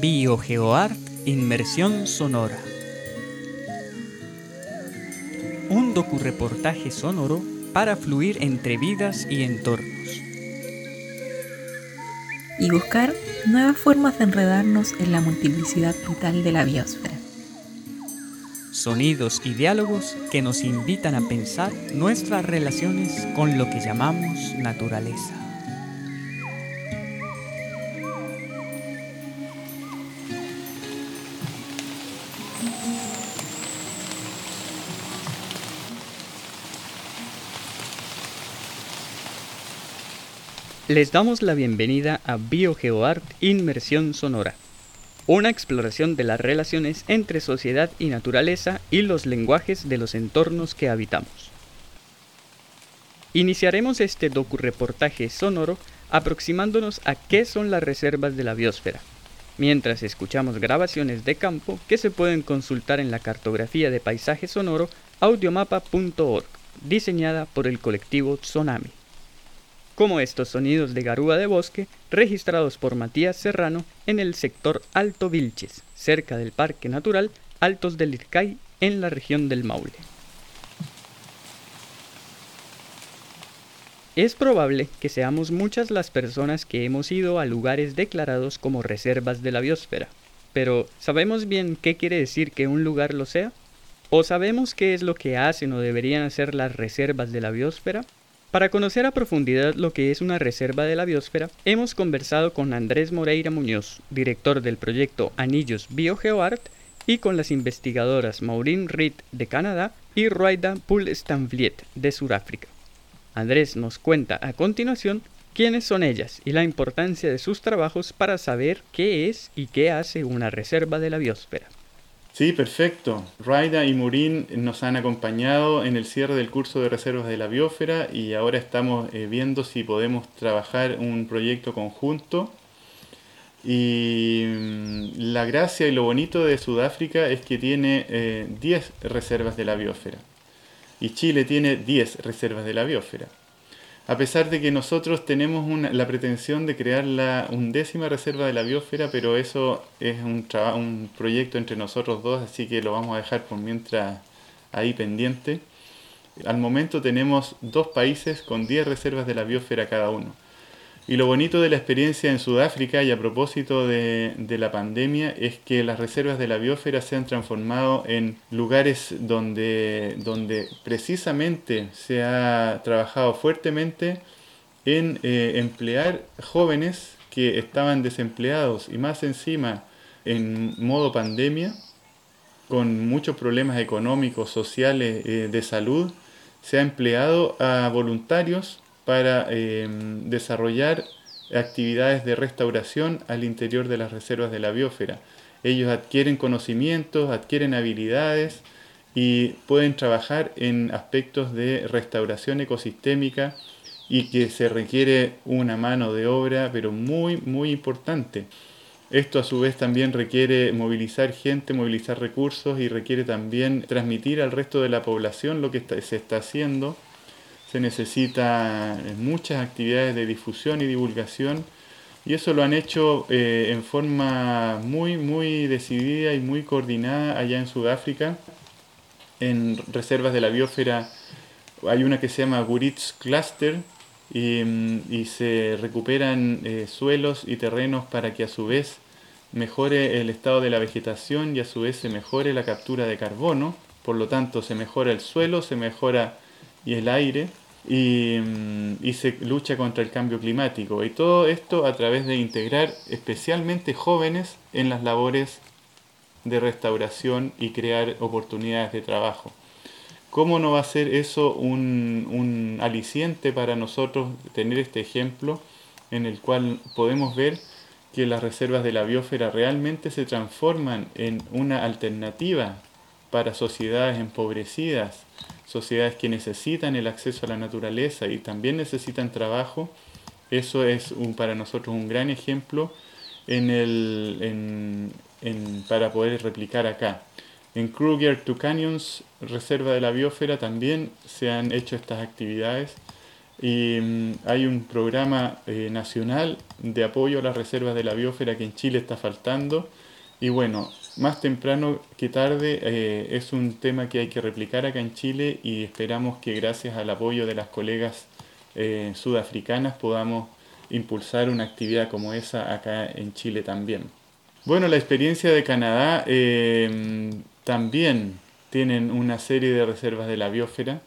BioGeoArt Inmersión Sonora. Un docureportaje sonoro para fluir entre vidas y entornos. Y buscar nuevas formas de enredarnos en la multiplicidad vital de la biosfera. Sonidos y diálogos que nos invitan a pensar nuestras relaciones con lo que llamamos naturaleza. Les damos la bienvenida a BioGeoArt Inmersión Sonora, una exploración de las relaciones entre sociedad y naturaleza y los lenguajes de los entornos que habitamos. Iniciaremos este docu-reportaje sonoro aproximándonos a qué son las reservas de la biosfera, mientras escuchamos grabaciones de campo que se pueden consultar en la cartografía de paisaje sonoro audiomapa.org, diseñada por el colectivo Tsunami como estos sonidos de garúa de bosque registrados por Matías Serrano en el sector Alto Vilches, cerca del Parque Natural Altos del Ircay, en la región del Maule. Es probable que seamos muchas las personas que hemos ido a lugares declarados como reservas de la biosfera, pero ¿sabemos bien qué quiere decir que un lugar lo sea? ¿O sabemos qué es lo que hacen o deberían hacer las reservas de la biosfera? Para conocer a profundidad lo que es una reserva de la biosfera, hemos conversado con Andrés Moreira Muñoz, director del proyecto Anillos BioGeoArt, y con las investigadoras Maureen Reed de Canadá y Ruaida Pul Stanvliet de Sudáfrica. Andrés nos cuenta a continuación quiénes son ellas y la importancia de sus trabajos para saber qué es y qué hace una reserva de la biosfera. Sí, perfecto. Raida y Murin nos han acompañado en el cierre del curso de reservas de la biosfera y ahora estamos eh, viendo si podemos trabajar un proyecto conjunto. Y mm, la gracia y lo bonito de Sudáfrica es que tiene 10 eh, reservas de la biosfera y Chile tiene 10 reservas de la biosfera a pesar de que nosotros tenemos la pretensión de crear la undécima reserva de la biosfera, pero eso es un, un proyecto entre nosotros dos, así que lo vamos a dejar por mientras ahí pendiente. Al momento tenemos dos países con 10 reservas de la biosfera cada uno. Y lo bonito de la experiencia en Sudáfrica y a propósito de, la pandemia es que las reservas de la biosfera se han transformado en lugares donde, donde precisamente se ha trabajado fuertemente en eh, emplear jóvenes que estaban desempleados y más encima en modo pandemia, con muchos problemas económicos, sociales, eh, de salud, se ha empleado a voluntarios para em, desarrollar actividades de restauración al interior de las reservas de la biosfera. Ellos adquieren conocimientos, adquieren habilidades y pueden trabajar en aspectos de restauración ecosistémica y que se requiere una mano de obra, pero muy, muy importante. Esto a su vez también requiere movilizar gente, movilizar recursos y requiere también transmitir al resto de la población lo que se está haciendo se necesita muchas actividades de difusión y divulgación y eso lo han hecho eh, en forma muy, muy decidida y muy coordinada allá en Sudáfrica. En reservas de la biosfera hay una que se llama Guritz Cluster y, mm, se recuperan eh, suelos y terrenos para que a su vez mejore el estado de la vegetación y a su vez se mejore la captura de carbono. Por lo tanto, se mejora el suelo, se mejora y el aire mm, y, se lucha contra el cambio climático. Y todo esto a través de integrar especialmente jóvenes en las labores de restauración y crear oportunidades de trabajo. ¿Cómo no va a ser eso un, un aliciente para nosotros tener este ejemplo en el cual podemos ver que las reservas de la biosfera realmente se transforman en una alternativa para sociedades empobrecidas, sociedades que necesitan el acceso a la naturaleza y también necesitan trabajo, eso es un, para nosotros un gran ejemplo para poder replicar acá. En Kruger to Canyons, Reserva de la Biosfera, también se han hecho estas actividades y mm, hay un programa eh, nacional de apoyo a las reservas de la biosfera que en Chile está faltando. Y bueno, más temprano que tarde eh, es un tema que hay que replicar acá en Chile y esperamos que gracias al apoyo de las colegas eh, sudafricanas podamos impulsar una actividad como esa acá en Chile también. Bueno, la experiencia de Canadá también tienen una serie de reservas de la biosfera.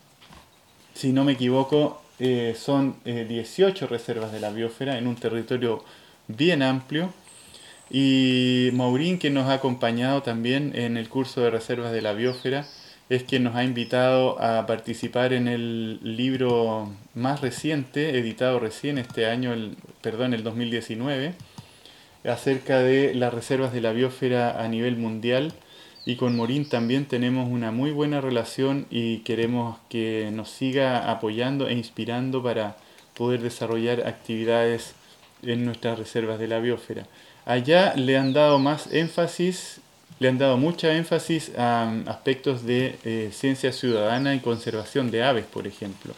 Si no me equivoco, eh, son 18 eh, reservas de la biosfera en un territorio bien amplio. Y Maurín, que nos ha acompañado también en el curso de reservas de la biosfera, es quien nos ha invitado a participar en el libro más reciente, editado recién este año, el, perdón, el 2019, acerca de las reservas de la biosfera a nivel mundial y con Morín también tenemos una muy buena relación y queremos que nos siga apoyando e inspirando para poder desarrollar actividades en nuestras reservas de la biosfera. Allá le han dado más énfasis, le han dado mucha énfasis a aspectos de eh, ciencia ciudadana y conservación de aves, por ejemplo.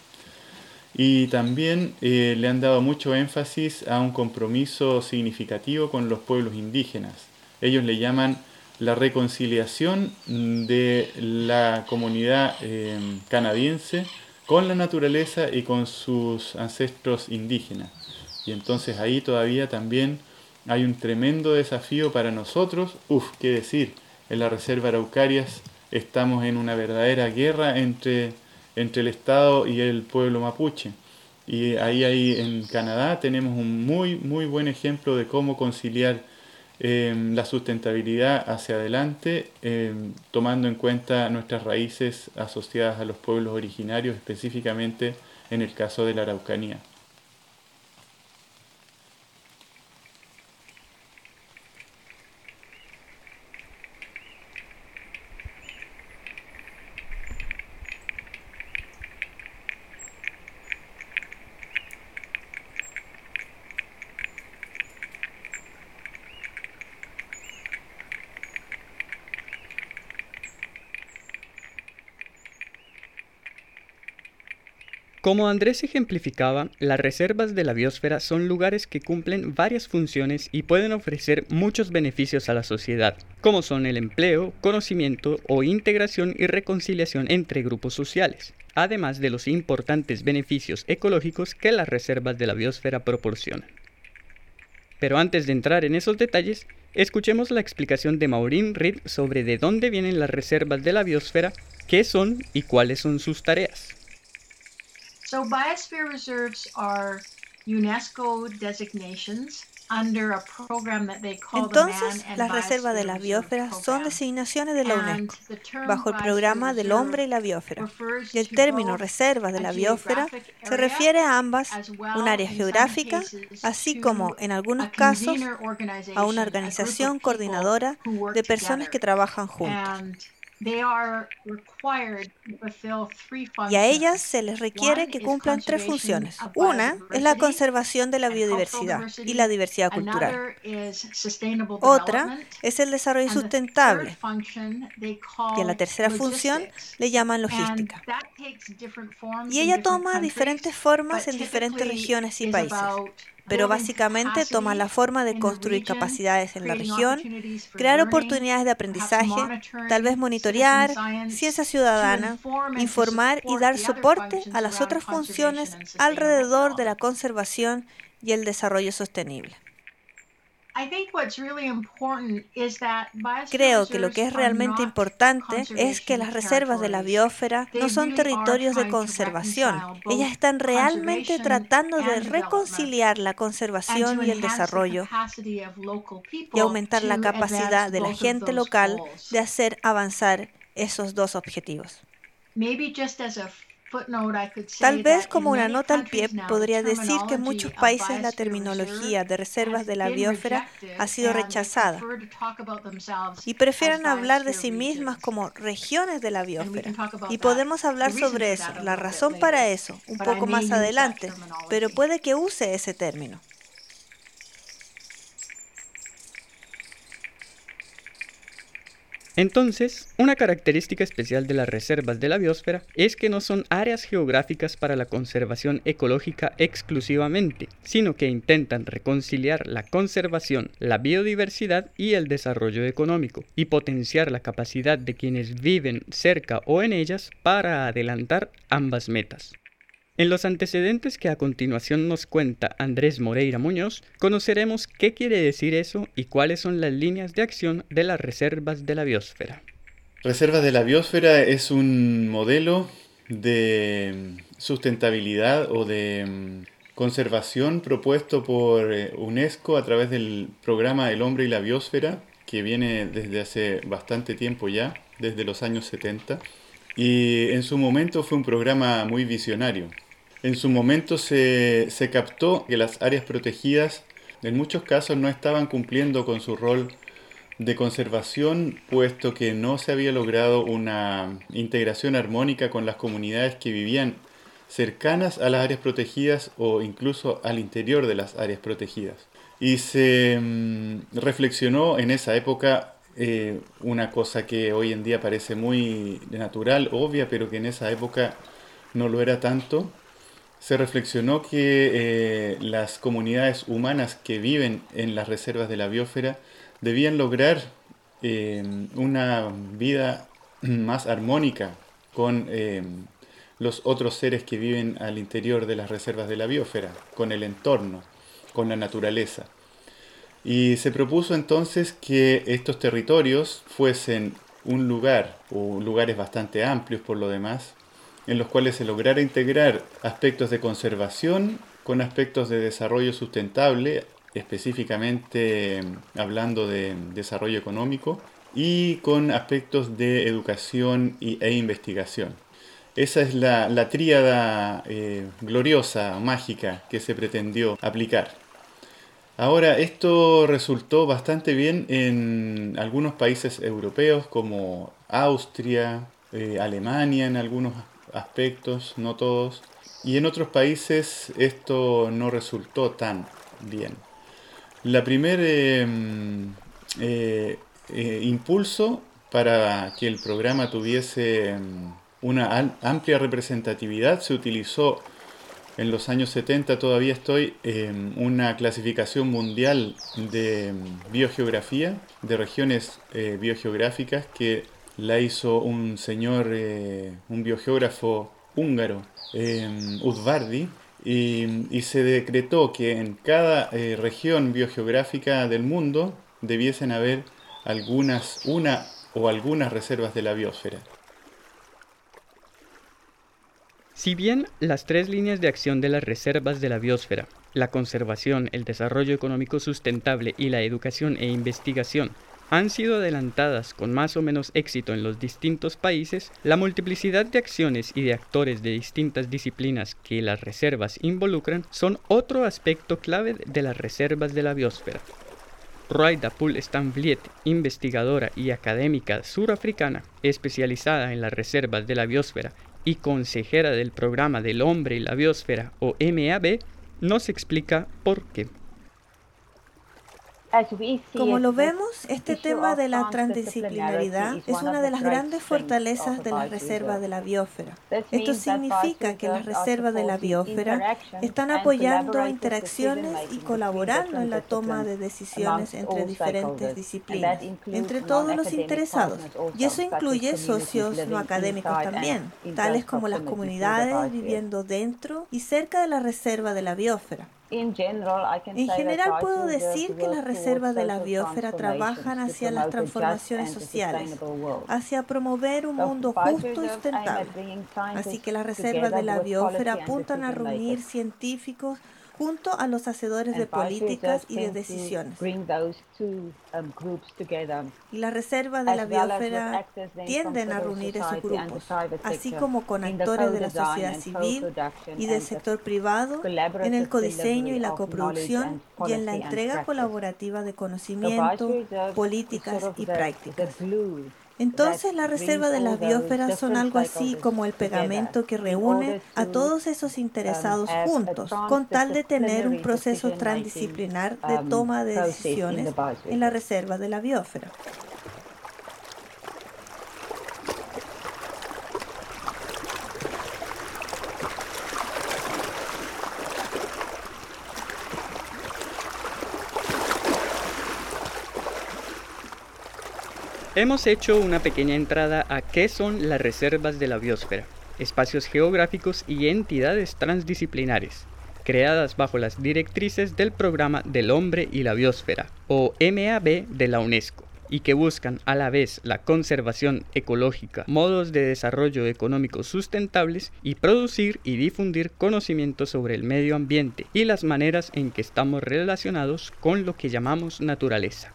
Y también eh, le han dado mucho énfasis a un compromiso significativo con los pueblos indígenas. Ellos le llaman la reconciliación de la comunidad eh, canadiense con la naturaleza y con sus ancestros indígenas. Y entonces ahí todavía también hay un tremendo desafío para nosotros. Uf, qué decir, en la Reserva Araucarias estamos en una verdadera guerra entre, entre el Estado y el pueblo mapuche. Y ahí, ahí en Canadá tenemos un muy, muy buen ejemplo de cómo conciliar Em, la sustentabilidad hacia adelante, em, tomando en cuenta nuestras raíces asociadas a los pueblos originarios, específicamente en el caso de la Araucanía. Como Andrés ejemplificaba, las reservas de la biosfera son lugares que cumplen varias funciones y pueden ofrecer muchos beneficios a la sociedad, como son el empleo, conocimiento o integración y reconciliación entre grupos sociales, además de los importantes beneficios ecológicos que las reservas de la biosfera proporcionan. Pero antes de entrar en esos detalles, escuchemos la explicación de Maureen Reed sobre de dónde vienen las reservas de la biosfera, qué son y cuáles son sus tareas. So biosphere reserves are UNESCO designations entonces, las reservas de la biosfera son designaciones de la UNESCO bajo el programa del hombre y la biosfera. Y el término reserva de la biosfera se refiere a ambas, un área geográfica, así como, en algunos casos, a una organización coordinadora de personas que trabajan juntas. Y a ellas se les requiere que cumplan tres funciones. Una es la conservación de la biodiversidad y la diversidad cultural. Otra es el desarrollo sustentable. Y a la tercera función le llaman logística. Y ella toma diferentes formas en diferentes regiones y países pero básicamente toma la forma de construir capacidades en la región, crear oportunidades de aprendizaje, tal vez monitorear, ciencia ciudadana, informar y dar soporte a las otras funciones alrededor de la conservación y el desarrollo sostenible. Creo que lo que es realmente importante es que las reservas de la biosfera no son territorios de conservación. Ellas están realmente tratando de reconciliar la conservación y el desarrollo y aumentar la capacidad de la gente local de hacer avanzar esos dos objetivos. Tal vez como una nota al pie podría decir que en muchos países la terminología de reservas de la biosfera ha sido rechazada y prefieren hablar de sí mismas como regiones de la biosfera. Y podemos hablar sobre eso, la razón para eso, un poco más adelante, pero puede que use ese término. Entonces, una característica especial de las reservas de la biosfera es que no son áreas geográficas para la conservación ecológica exclusivamente, sino que intentan reconciliar la conservación, la biodiversidad y el desarrollo económico, y potenciar la capacidad de quienes viven cerca o en ellas para adelantar ambas metas. En los antecedentes que a continuación nos cuenta Andrés Moreira Muñoz, conoceremos qué quiere decir eso y cuáles son las líneas de acción de las reservas de la biosfera. Reservas de la biosfera es un modelo de sustentabilidad o de mm, conservación propuesto por eh, UNESCO a través del programa El hombre y la biosfera, que viene desde hace bastante tiempo ya, desde los años 70. Y en su momento fue un programa muy visionario. En su momento se, captó que las áreas protegidas en muchos casos no estaban cumpliendo con su rol de conservación, puesto que no se había logrado una integración armónica con las comunidades que vivían cercanas a las áreas protegidas o incluso al interior de las áreas protegidas. Y se mm, reflexionó en esa época eh, una cosa que hoy en día parece muy natural, obvia, pero que en esa época no lo era tanto, se reflexionó que eh, las comunidades humanas que viven en las reservas de la biosfera debían lograr eh, una vida más armónica con eh, los otros seres que viven al interior de las reservas de la biosfera, con el entorno, con la naturaleza. Y se propuso entonces que estos territorios fuesen un lugar, o lugares bastante amplios por lo demás, en los cuales se lograra integrar aspectos de conservación con aspectos de desarrollo sustentable, específicamente hablando de desarrollo económico, y con aspectos de educación e investigación. Esa es la, tríada eh, gloriosa, mágica, que se pretendió aplicar. Ahora, esto resultó bastante bien en algunos países europeos como Austria, eh, Alemania en algunos aspectos, no todos. Y en otros países esto no resultó tan bien. La primer eh, eh, impulso para que el programa tuviese em, una amplia representatividad se utilizó en los años 70 todavía estoy en una clasificación mundial de biogeografía, de regiones eh, biogeográficas que la hizo un señor, eh, un biogeógrafo húngaro, eh, Udvardi, y, se decretó que en cada eh, región biogeográfica del mundo debiesen haber algunas, una o algunas reservas de la biosfera. Si bien las tres líneas de acción de las reservas de la biosfera, la conservación, el desarrollo económico sustentable y la educación e investigación, han sido adelantadas con más o menos éxito en los distintos países, la multiplicidad de acciones y de actores de distintas disciplinas que las reservas involucran son otro aspecto clave de las reservas de la biosfera. Raida Pul Stanvliet, investigadora y académica surafricana especializada en las reservas de la biosfera y consejera del programa del hombre y la biosfera o MAB, nos explica por qué. Como lo vemos, este tema de la transdisciplinaridad es una de las grandes fortalezas de la reserva de la biosfera. Esto significa que las reservas de la biosfera están apoyando interacciones y colaborando en la toma de decisiones entre diferentes disciplinas, entre todos los interesados. Y eso incluye socios no académicos también, tales como las comunidades viviendo dentro y cerca de la reserva de la biosfera. En general puedo decir que las reservas de la biosfera trabajan hacia las transformaciones sociales, hacia promover un mundo justo y sustentable. Así que las reservas de la biosfera apuntan a reunir científicos, junto a los hacedores de políticas y de decisiones. Um, y las reservas de la biosfera tienden a reunir esos grupos, así como con actores de la sociedad civil y del sector privado en el codiseño y la coproducción y en la entrega colaborativa de conocimiento, políticas y prácticas. Entonces las reservas de las biosferas son algo así como el pegamento que reúne a todos esos interesados juntos, con tal de tener un proceso transdisciplinar de toma de decisiones en la reserva de la biosfera. Hemos hecho una pequeña entrada a qué son las reservas de la biosfera, espacios geográficos y entidades transdisciplinares, creadas bajo las directrices del Programa del Hombre y la Biosfera, o MAB de la UNESCO y que buscan a la vez la conservación ecológica, modos de desarrollo económico sustentables y producir y difundir conocimiento sobre el medio ambiente y las maneras en que estamos relacionados con lo que llamamos naturaleza.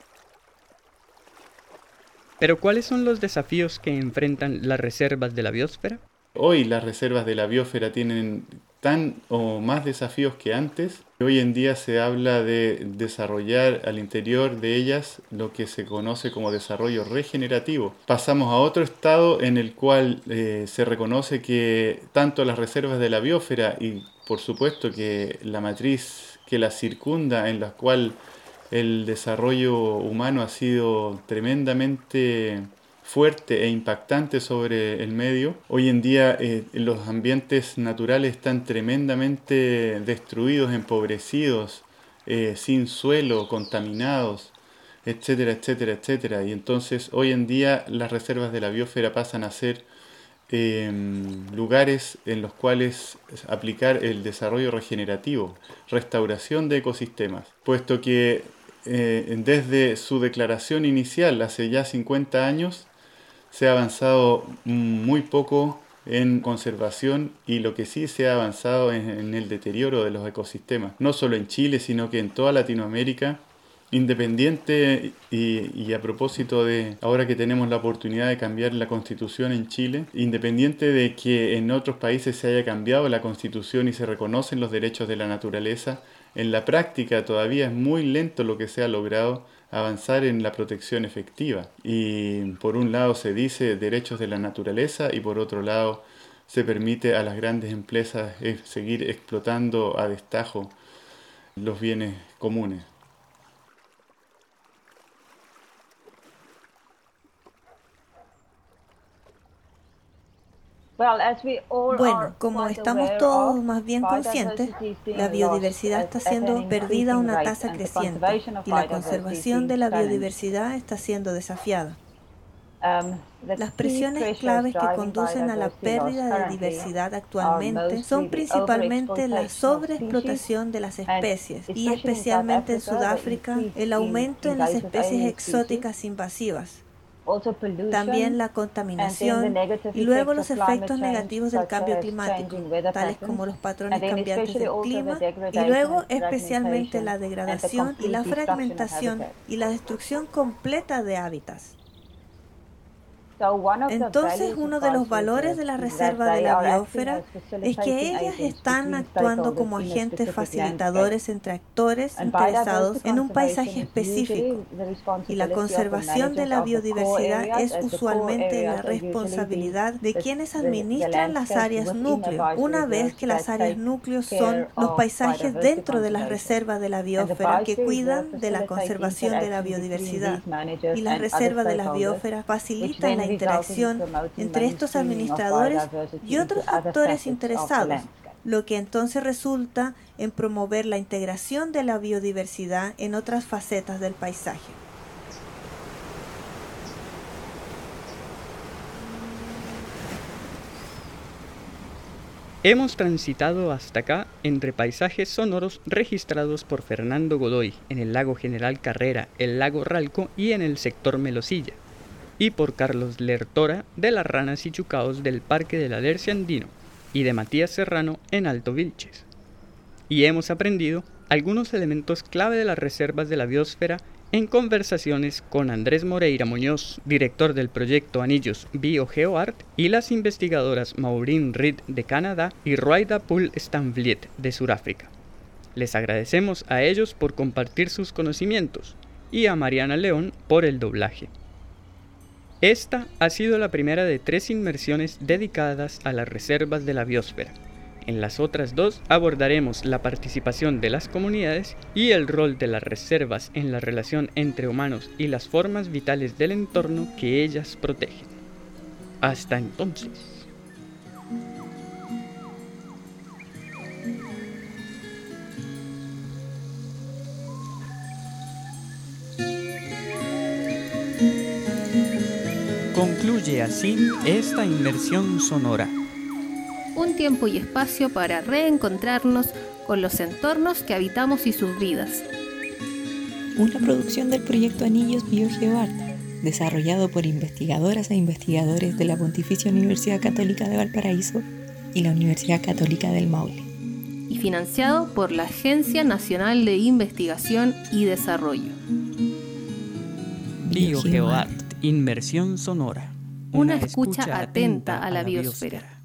Pero ¿cuáles son los desafíos que enfrentan las reservas de la biosfera? Hoy las reservas de la biosfera tienen tan o más desafíos que antes. Hoy en día se habla de desarrollar al interior de ellas lo que se conoce como desarrollo regenerativo. Pasamos a otro estado en el cual eh, se reconoce que tanto las reservas de la biosfera y por supuesto que la matriz que la circunda en la cual el desarrollo humano ha sido tremendamente fuerte e impactante sobre el medio. Hoy en día eh, los ambientes naturales están tremendamente destruidos, empobrecidos, eh, sin suelo, contaminados, etcétera, etcétera, etcétera. Y entonces hoy en día las reservas de la biosfera pasan a ser em, lugares en los cuales aplicar el desarrollo regenerativo, restauración de ecosistemas, puesto que eh, desde su declaración inicial hace ya 50 años, se ha avanzado muy poco en conservación y lo que sí se ha avanzado en, el deterioro de los ecosistemas, no solo en Chile, sino que en toda Latinoamérica, independiente y, y, a propósito de ahora que tenemos la oportunidad de cambiar la constitución en Chile, independiente de que en otros países se haya cambiado la constitución y se reconocen los derechos de la naturaleza, en la práctica todavía es muy lento lo que se ha logrado avanzar en la protección efectiva. Y por un lado se dice derechos de la naturaleza y por otro lado se permite a las grandes empresas seguir explotando a destajo los bienes comunes. Bueno, como estamos todos más bien conscientes, la biodiversidad está siendo perdida a una tasa creciente y la conservación de la biodiversidad está siendo desafiada. Um, Las presiones claves que conducen a la pérdida de diversidad actualmente son principalmente la sobreexplotación de las especies y especialmente en Sudáfrica el aumento en las especies exóticas invasivas también la contaminación y luego los efectos negativos del cambio climático, tales como los patrones cambiantes del clima y luego especialmente la degradación y la fragmentación y la destrucción completa de hábitats. Entonces, uno de los valores de la reserva de la biosfera es que ellas están actuando como agentes facilitadores entre actores interesados en un paisaje específico. Y la conservación de la biodiversidad es usualmente la responsabilidad de quienes administran las áreas núcleo, una vez que las áreas núcleo son los paisajes dentro de las reservas de la biosfera que cuidan de la conservación de la biodiversidad. Y la reserva de la biosfera facilita la interacción entre estos administradores y otros actores interesados, lo que entonces resulta en promover la integración de la biodiversidad en otras facetas del paisaje. Hemos transitado hasta acá entre paisajes sonoros registrados por Fernando Godoy en el lago General Carrera, el lago Ralco y en el sector Melosilla y por Carlos Lertora de las ranas y chucaos del Parque del Alerce Andino y de Matías Serrano en Alto Vilches. Y hemos aprendido algunos elementos clave de las reservas de la biosfera en conversaciones con Andrés Moreira Muñoz, director del proyecto Anillos BioGeoArt, y las investigadoras Maureen Reed de Canadá y Ruaida Pool Stanvliet de Sudáfrica. Les agradecemos a ellos por compartir sus conocimientos y a Mariana León por el doblaje. Esta ha sido la primera de tres inmersiones dedicadas a las reservas de la biosfera. En las otras dos abordaremos la participación de las comunidades y el rol de las reservas en la relación entre humanos y las formas vitales del entorno que ellas protegen. Hasta entonces. Concluye así esta inmersión sonora. Un tiempo y espacio para reencontrarnos con los entornos que habitamos y sus vidas. Una producción del proyecto Anillos BioGeoArt, desarrollado por investigadoras e investigadores de la Pontificia Universidad Católica de Valparaíso y la Universidad Católica del Maule. Y financiado por la Agencia Nacional de Investigación y Desarrollo. BioGeoArt, inmersión sonora. Una, escucha, atenta, a la biosfera.